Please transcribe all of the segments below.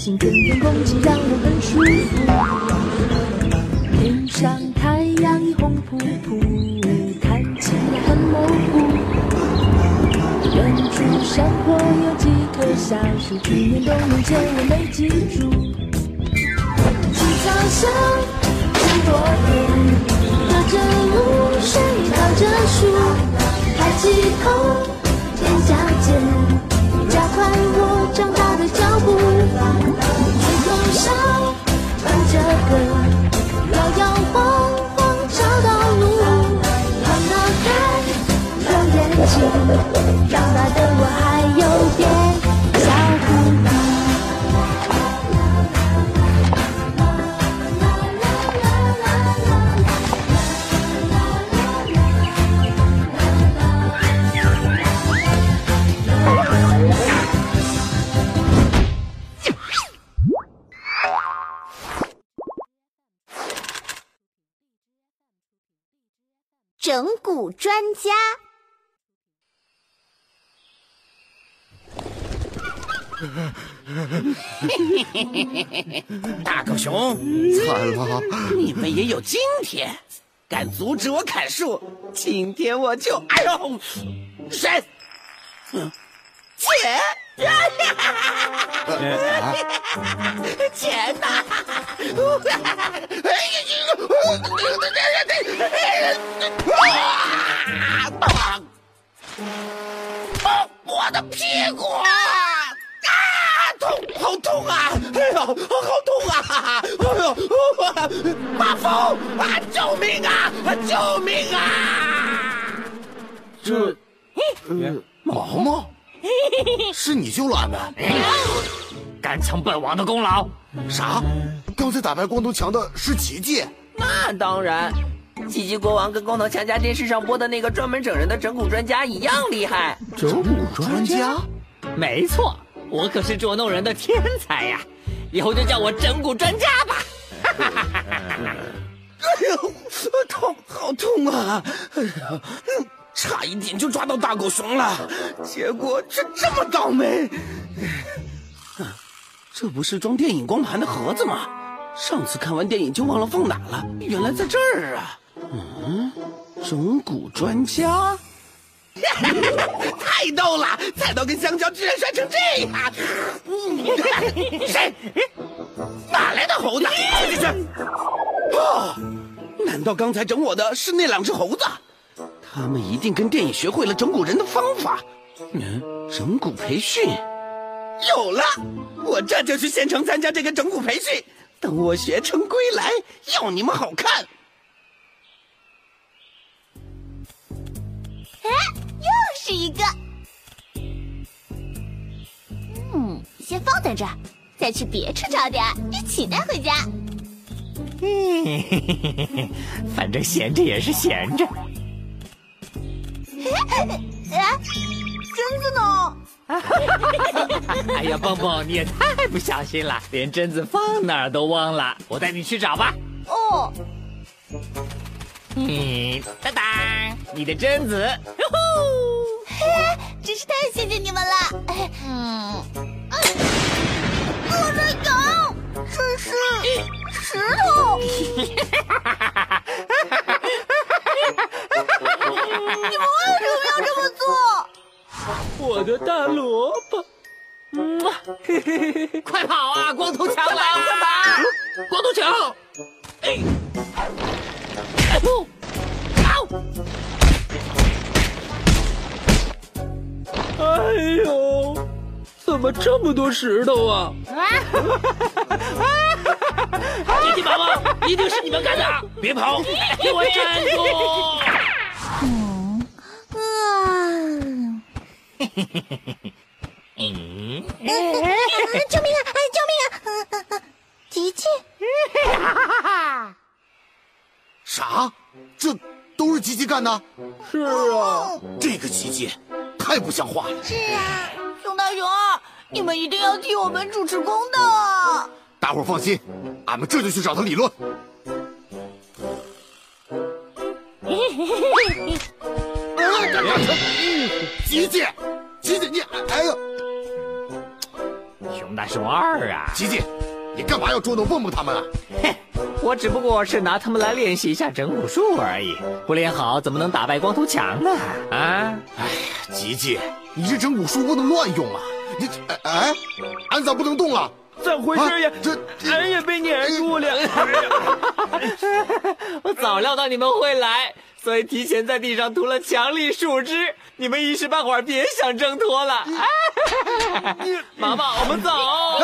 林叫醒，春天空气让我很舒服。天上太阳已红扑扑，看起来很模糊。远处山坡有几棵小树，去年冬眠前我没记住。青草香，很多人。隔着露水，靠着树，抬起头，哼着歌，摇摇晃晃找到路。放得开，有眼睛，长大的我整蛊专家。大狗熊，惨了！你们也有今天，敢阻止我砍树，今天我就……哎呦，谁？嗯，钱！钱呐！啊！我的屁股！啊！痛，好痛！啊！哎呦，好痛！啊！哎呦，马蜂啊！救命啊！救命啊！这，毛毛，是你救了俺们？敢抢本王的功劳。啥？刚才打败光头强的是奇迹？那当然，奇迹国王跟光头强家电视上播的那个专门整人的整蛊专家一样厉害。整蛊专家？没错，我可是捉弄人的天才呀！以后就叫我整蛊专家吧。哎呦，痛，好痛啊！哎呀，差一点就抓到大狗熊了，结果却这么倒霉。这不是装电影光盘的盒子吗？上次看完电影就忘了放哪了，原来在这儿啊！嗯，整蛊专家，太逗了！菜刀跟香蕉居然摔成这样！嗯、谁？哪来的猴子？出去去！哦，难道刚才整我的是那两只猴子？他们一定跟电影学会了整蛊人的方法。嗯，整蛊培训有了，我这就去县城参加这个整蛊培训。等我学成归来，要你们好看。哎，又是一个。嗯，先放在这儿，再去别处找点儿，一起带回家。嘿嘿嘿嘿嘿，反正闲着也是闲着。哎，贞子呢？哎呀，蹦蹦，你也太不小心了，连贞子放哪儿都忘了。我带你去找吧。哦。嗯，当当，你的贞子。哟呼！嘿，真是太谢谢你们了。嗯。我在搞，这是石头。你们为什么要这么做？我的大萝卜，嗯，嘿嘿嘿嘿，快跑啊！光头强来了，快跑！光头强，哎，不，au！哎呦，怎么这么多石头啊？啊！机器宝宝，一定是你们干的！别跑，给我站住！嗯，啊，嘿嗯，救命啊！哎，救命啊！嗯嗯嗯，吉吉，啥？这都是吉吉干的？是啊，这个吉吉太不像话了。是啊，熊大熊二，你们一定要替我们主持公道啊。大伙儿放心，俺们这就去找他理论。吉吉，你干嘛要捉弄蹦蹦他们啊？嘿，我只不过是拿他们来练习一下整蛊术而已，不练好怎么能打败光头强呢？啊！哎呀，吉吉，你这整蛊术不能乱用啊！你哎哎，俺咋不能动了？怎么回事呀？这俺也被粘住了。我早料到你们会来，所以提前在地上涂了强力树脂，你们一时半会儿别想挣脱了。毛毛，我们走。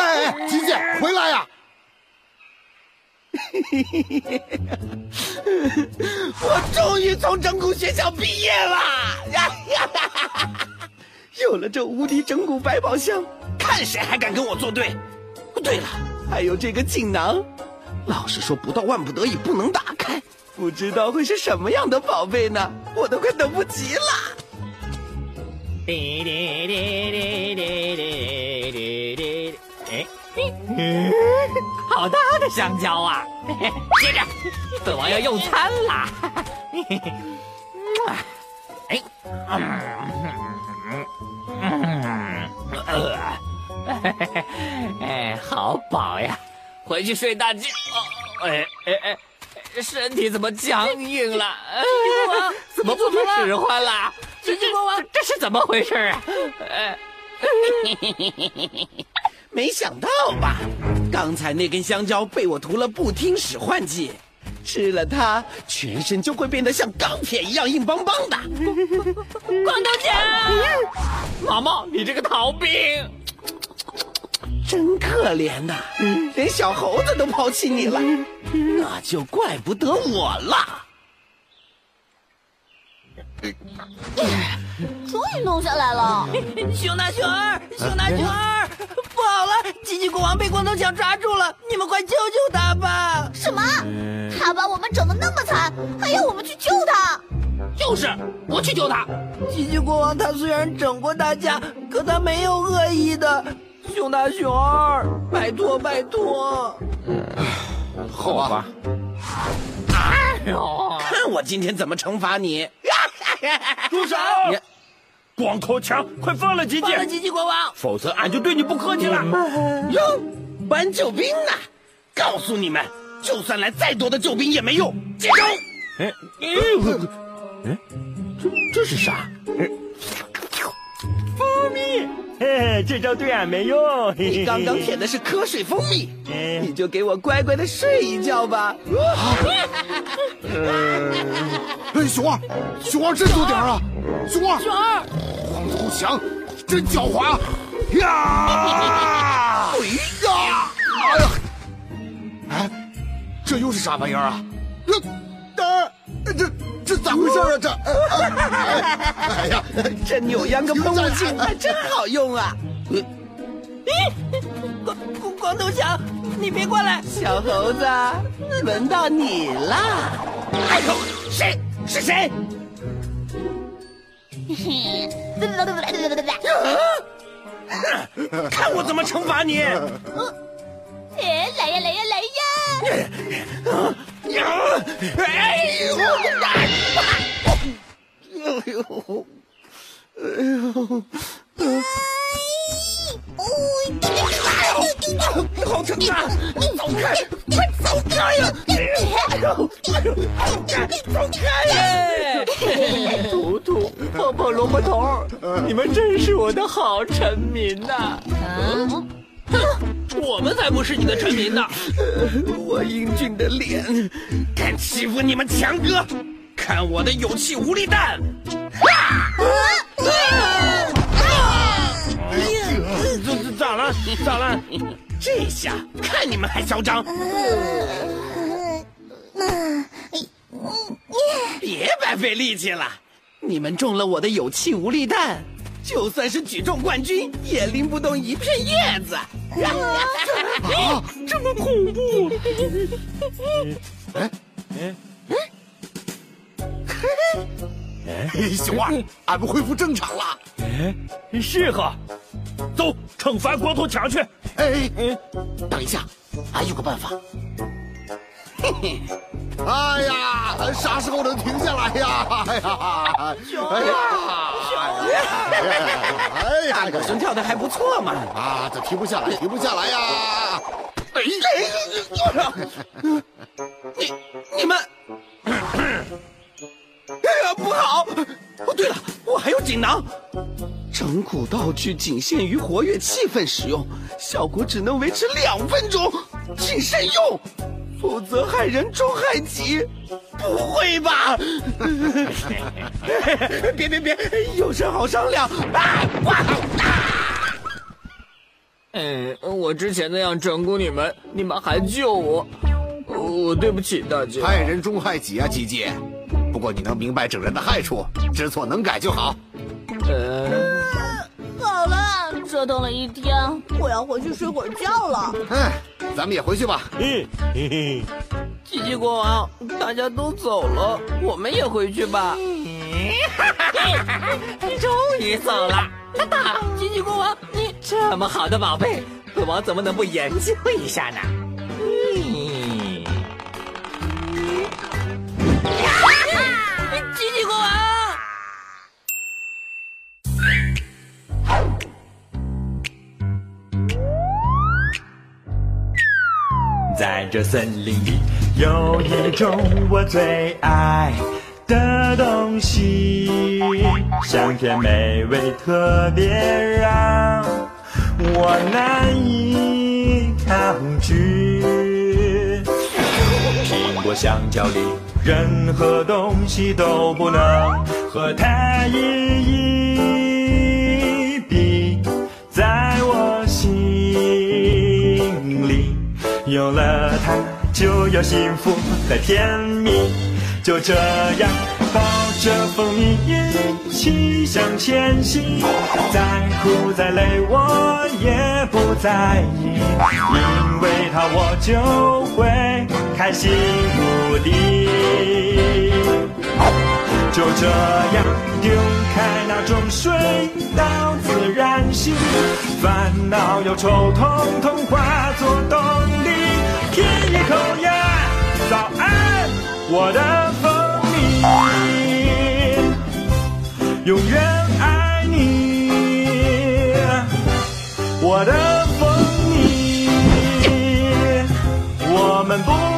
哎哎，吉吉，回来呀！我终于从整蛊学校毕业了！呀呀哈哈哈！有了这无敌整蛊百宝箱，看谁还敢跟我作对！对了，还有这个锦囊，老师说不到万不得已不能打开，不知道会是什么样的宝贝呢？我都快等不及了。滴滴滴滴滴滴滴滴，哎，好大的香蕉啊！接着，本王要用餐啦！哎，呃，哎，好饱呀！回去睡大觉。哎哎哎，身体怎么僵硬了？王怎么不听使唤了？吉吉国王，这是怎么回事啊？没想到吧？刚才那根香蕉被我涂了不听使唤剂，吃了它，全身就会变得像钢铁一样硬邦邦的。光头强，毛毛，你这个逃兵，真可怜呐，连小猴子都抛弃你了，那就怪不得我了。终于弄下来了。熊大熊二，熊大熊二，不好了！吉吉国王被光头强抓住了，你们快救救他吧！什么？他把我们整的那么惨，还要我们去救他？就是，我去救他。吉吉国王他虽然整过大家，可他没有恶意的。熊大熊二，拜托拜托。好吧。哎呦，看我今天怎么惩罚你！住手！光头强，快放了吉吉放，了吉吉国王！否则俺就对你不客气了。哟，搬救兵呢？告诉你们，就算来再多的救兵也没用。接招！哎哎，哎，这这是啥？嘿嘿，这招对俺没用。嘿嘿你刚刚舔的是瞌睡蜂蜜，你就给我乖乖的睡一觉吧。哎，熊二，熊二真多点儿啊！熊二，熊二，光头强真狡猾啊！呀！哎呀！哎呀！哎，这又是啥玩意儿啊？这这咋回事啊？这，哎呀！这扭秧歌喷雾镜还真好用啊！光光光头强，你别过来！小猴子，轮到你了。哎呦，谁？是谁？哼 看我怎么惩罚你！哎，来呀来呀来呀！呀！哎呦！哎呦！哎呦！好疼啊！走开！快走开呀！哎呦！走开！走开呀！图图、泡泡、萝卜头，你们真是我的好臣民呐！我们才不是你的臣民呢！我英俊的脸，敢欺负你们强哥？看我的有气无力弹！这这咋了？咋了？这下看你们还嚣张！别白费力气了，你们中了我的有气无力弹，就算是举重冠军，也拎不动一片叶子。啊，这么恐怖！哎哎哎，小二，俺们恢复正常了。哎是哈，走，惩罚光头强去。哎哎，等一下，俺有个办法。哎呀，啥时候能停下来呀？哎呀，哎呀，哎呀，大狗熊跳的还不错嘛。啊，这停不下来，停不下来呀！哎哎，你你们，哎呀，不好！哦，对了，我还有锦囊。整蛊道具仅限于活跃气氛使用，效果只能维持两分钟，请慎用，否则害人终害己。不会吧？别别别，有事好商量。啊！哇！嗯，我之前那样整蛊你们，你们还救我，我对不起大家。害人终害己啊，吉吉。不过你能明白整人的害处，知错能改就好。呃，好了，折腾了一天，我要回去睡会儿觉了。哎，咱们也回去吧。嗯，嘿嘿，奇迹国王，大家都走了，我们也回去吧。你终于走了，等等，奇迹国王，你这么好的宝贝，本王怎么能不研究一下呢？在这森林里有一种我最爱的东西，香甜美味，特别让我难以抗拒。苹果、香蕉里任何东西都不能和它一一有了它，就有幸福和甜蜜。就这样抱着蜂蜜一起向前行，再苦再累我也不在意，因为它我就会开心无敌。就这样丢开那种水到自然醒，烦恼忧愁统统化作动力。舔一口呀，早安，我的蜂蜜，永远爱你，我的蜂蜜，我们不。